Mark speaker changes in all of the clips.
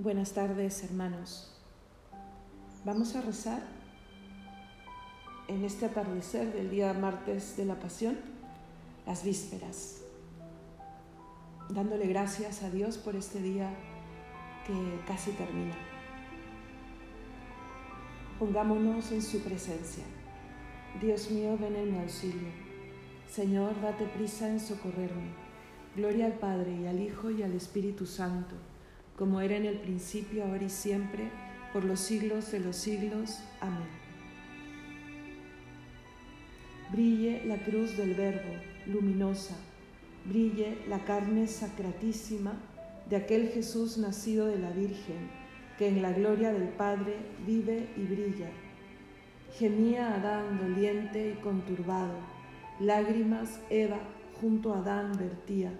Speaker 1: Buenas tardes, hermanos. Vamos a rezar en este atardecer del día martes de la Pasión, las vísperas, dándole gracias a Dios por este día que casi termina. Pongámonos en su presencia. Dios mío, ven en mi auxilio. Señor, date prisa en socorrerme. Gloria al Padre y al Hijo y al Espíritu Santo como era en el principio, ahora y siempre, por los siglos de los siglos. Amén. Brille la cruz del Verbo, luminosa, brille la carne sacratísima de aquel Jesús nacido de la Virgen, que en la gloria del Padre vive y brilla. Gemía Adán doliente y conturbado, lágrimas Eva junto a Adán vertía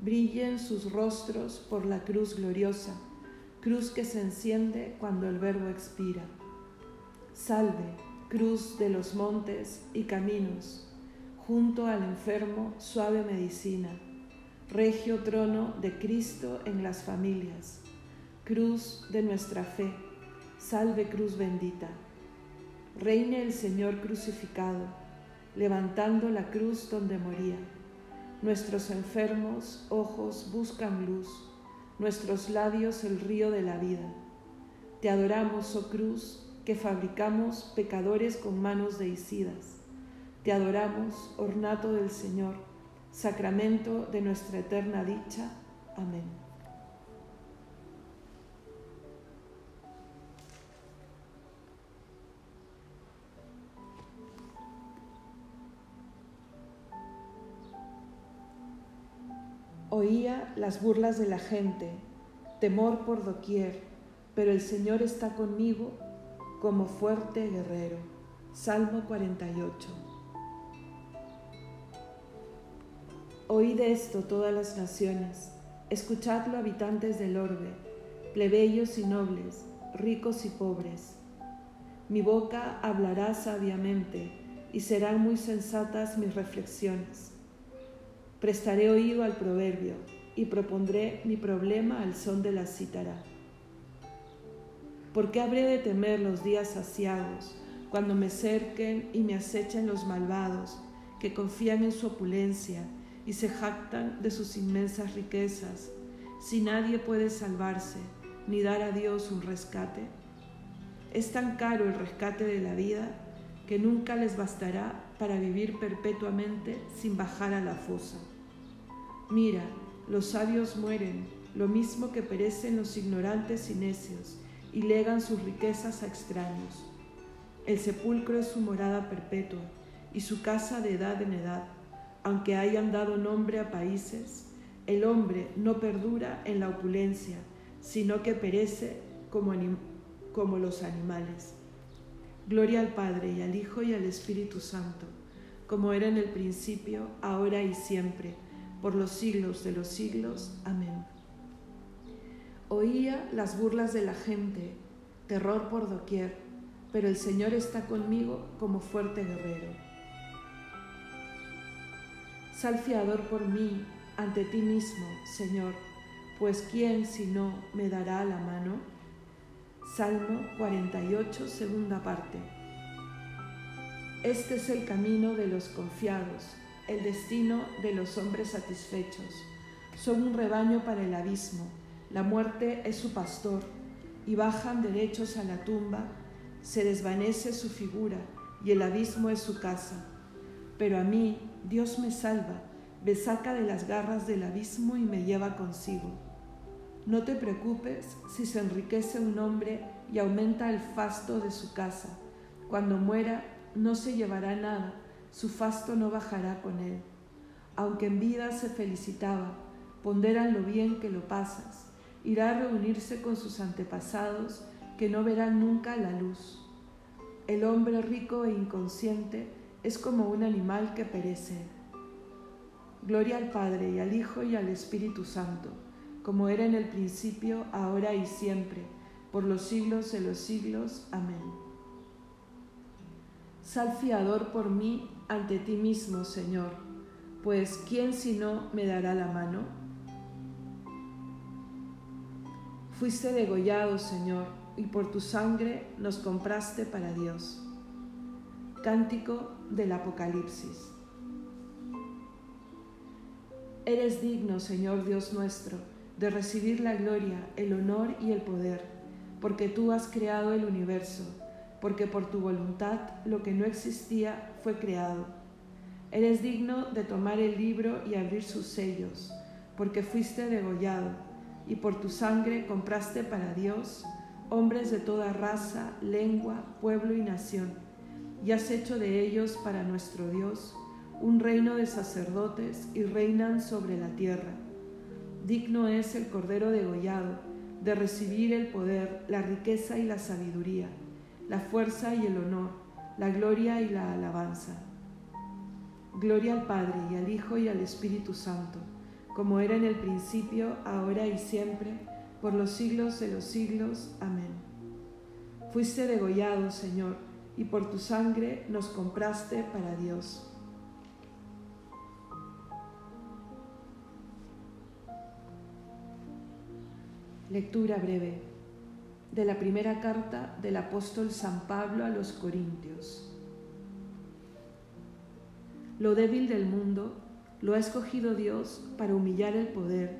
Speaker 1: brillen sus rostros por la cruz gloriosa, cruz que se enciende cuando el Verbo expira. Salve, cruz de los montes y caminos, junto al enfermo suave medicina, regio trono de Cristo en las familias, cruz de nuestra fe, salve cruz bendita. Reine el Señor crucificado, levantando la cruz donde moría Nuestros enfermos ojos buscan luz, nuestros labios el río de la vida. Te adoramos, oh cruz, que fabricamos pecadores con manos deicidas. Te adoramos, ornato del Señor, sacramento de nuestra eterna dicha. Amén. Oía las burlas de la gente, temor por doquier, pero el Señor está conmigo como fuerte guerrero. Salmo 48. Oíd esto todas las naciones, escuchadlo habitantes del orbe, plebeyos y nobles, ricos y pobres. Mi boca hablará sabiamente y serán muy sensatas mis reflexiones Prestaré oído al proverbio y propondré mi problema al son de la cítara. ¿Por qué habré de temer los días saciados, cuando me cerquen y me acechen los malvados, que confían en su opulencia y se jactan de sus inmensas riquezas, si nadie puede salvarse ni dar a Dios un rescate? Es tan caro el rescate de la vida que nunca les bastará para vivir perpetuamente sin bajar a la fosa. Mira, los sabios mueren, lo mismo que perecen los ignorantes y necios, y legan sus riquezas a extraños. El sepulcro es su morada perpetua y su casa de edad en edad, aunque hayan dado nombre a países, el hombre no perdura en la opulencia, sino que perece como, como los animales. Gloria al Padre y al Hijo y al Espíritu Santo, como era en el principio, ahora y siempre por los siglos de los siglos. Amén. Oía las burlas de la gente, terror por doquier, pero el Señor está conmigo como fuerte guerrero. Sal fiador por mí ante ti mismo, Señor, pues ¿quién si no me dará la mano? Salmo 48, segunda parte. Este es el camino de los confiados el destino de los hombres satisfechos. Son un rebaño para el abismo, la muerte es su pastor, y bajan derechos a la tumba, se desvanece su figura, y el abismo es su casa. Pero a mí Dios me salva, me saca de las garras del abismo y me lleva consigo. No te preocupes si se enriquece un hombre y aumenta el fasto de su casa. Cuando muera no se llevará nada su fasto no bajará con él. Aunque en vida se felicitaba, ponderan lo bien que lo pasas, irá a reunirse con sus antepasados que no verán nunca la luz. El hombre rico e inconsciente es como un animal que perece. Gloria al Padre y al Hijo y al Espíritu Santo, como era en el principio, ahora y siempre, por los siglos de los siglos. Amén. Sal fiador por mí ante ti mismo, Señor, pues ¿quién si no me dará la mano? Fuiste degollado, Señor, y por tu sangre nos compraste para Dios. Cántico del Apocalipsis. Eres digno, Señor Dios nuestro, de recibir la gloria, el honor y el poder, porque tú has creado el universo, porque por tu voluntad lo que no existía fue creado. Eres digno de tomar el libro y abrir sus sellos, porque fuiste degollado y por tu sangre compraste para Dios hombres de toda raza, lengua, pueblo y nación, y has hecho de ellos para nuestro Dios un reino de sacerdotes y reinan sobre la tierra. Digno es el Cordero degollado de recibir el poder, la riqueza y la sabiduría, la fuerza y el honor, la gloria y la alabanza. Gloria al Padre y al Hijo y al Espíritu Santo como era en el principio, ahora y siempre, por los siglos de los siglos. Amén. Fuiste degollado, Señor, y por tu sangre nos compraste para Dios. Lectura breve de la primera carta del apóstol San Pablo a los Corintios. Lo débil del mundo lo ha escogido Dios para humillar el poder.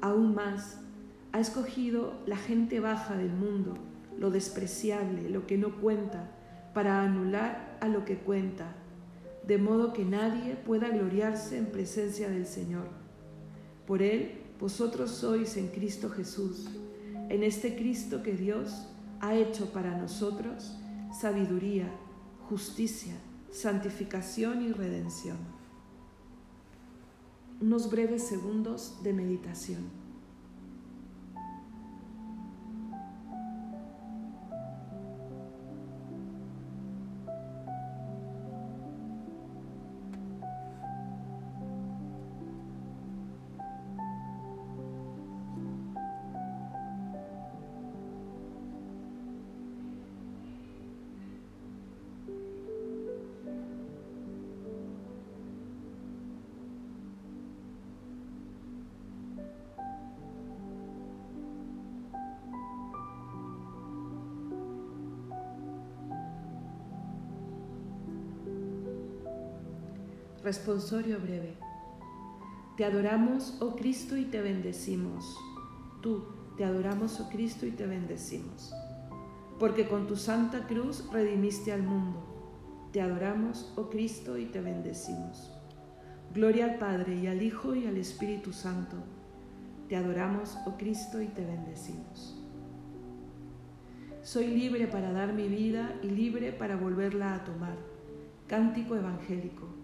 Speaker 1: Aún más, ha escogido la gente baja del mundo, lo despreciable, lo que no cuenta, para anular a lo que cuenta, de modo que nadie pueda gloriarse en presencia del Señor. Por Él, vosotros sois en Cristo Jesús, en este Cristo que Dios ha hecho para nosotros sabiduría, justicia, santificación y redención unos breves segundos de meditación. Responsorio breve. Te adoramos, oh Cristo, y te bendecimos. Tú, te adoramos, oh Cristo, y te bendecimos. Porque con tu santa cruz redimiste al mundo. Te adoramos, oh Cristo, y te bendecimos. Gloria al Padre, y al Hijo, y al Espíritu Santo. Te adoramos, oh Cristo, y te bendecimos. Soy libre para dar mi vida y libre para volverla a tomar. Cántico evangélico.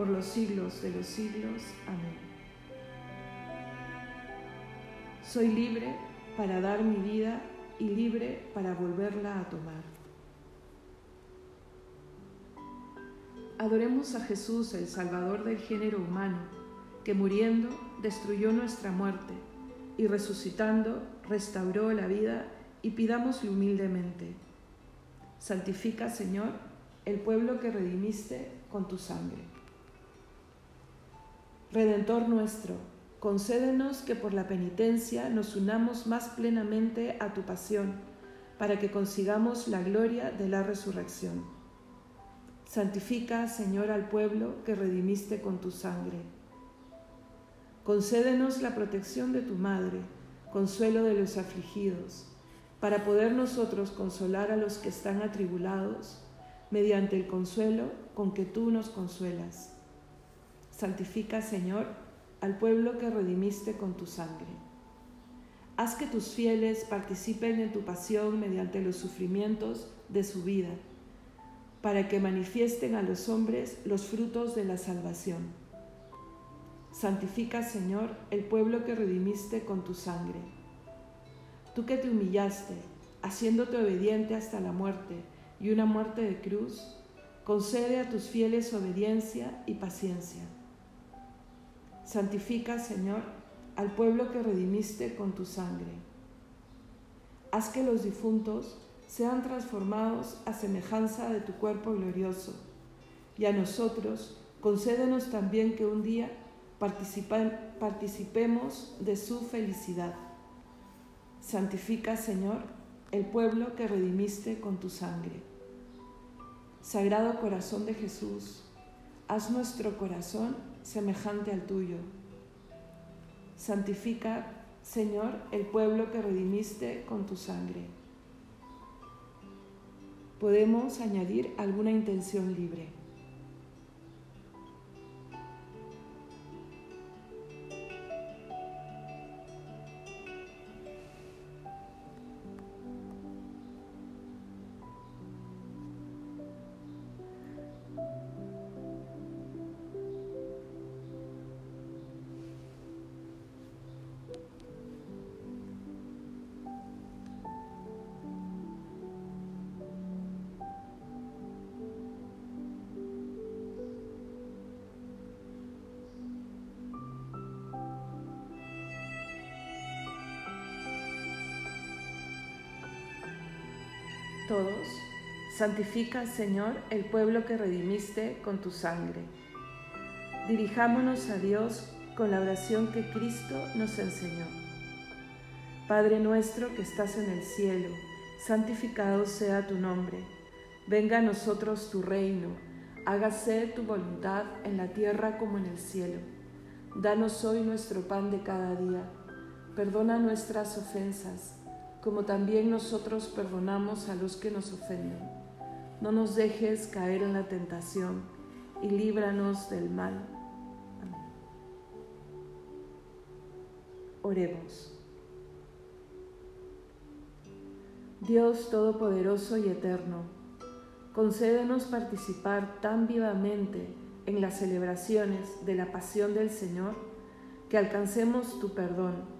Speaker 1: por los siglos de los siglos. Amén. Soy libre para dar mi vida y libre para volverla a tomar. Adoremos a Jesús, el Salvador del género humano, que muriendo destruyó nuestra muerte y resucitando restauró la vida y pidámosle humildemente. Santifica, Señor, el pueblo que redimiste con tu sangre. Redentor nuestro, concédenos que por la penitencia nos unamos más plenamente a tu pasión, para que consigamos la gloria de la resurrección. Santifica, Señor, al pueblo que redimiste con tu sangre. Concédenos la protección de tu Madre, consuelo de los afligidos, para poder nosotros consolar a los que están atribulados, mediante el consuelo con que tú nos consuelas. Santifica, Señor, al pueblo que redimiste con tu sangre. Haz que tus fieles participen en tu pasión mediante los sufrimientos de su vida, para que manifiesten a los hombres los frutos de la salvación. Santifica, Señor, el pueblo que redimiste con tu sangre. Tú que te humillaste, haciéndote obediente hasta la muerte y una muerte de cruz, concede a tus fieles obediencia y paciencia. Santifica, Señor, al pueblo que redimiste con tu sangre. Haz que los difuntos sean transformados a semejanza de tu cuerpo glorioso, y a nosotros concédenos también que un día participemos de su felicidad. Santifica, Señor, el pueblo que redimiste con tu sangre. Sagrado corazón de Jesús, haz nuestro corazón semejante al tuyo. Santifica, Señor, el pueblo que redimiste con tu sangre. Podemos añadir alguna intención libre. Todos, santifica, Señor, el pueblo que redimiste con tu sangre. Dirijámonos a Dios con la oración que Cristo nos enseñó. Padre nuestro que estás en el cielo, santificado sea tu nombre. Venga a nosotros tu reino, hágase tu voluntad en la tierra como en el cielo. Danos hoy nuestro pan de cada día. Perdona nuestras ofensas como también nosotros perdonamos a los que nos ofenden. No nos dejes caer en la tentación y líbranos del mal. Amén. Oremos. Dios Todopoderoso y Eterno, concédenos participar tan vivamente en las celebraciones de la pasión del Señor que alcancemos tu perdón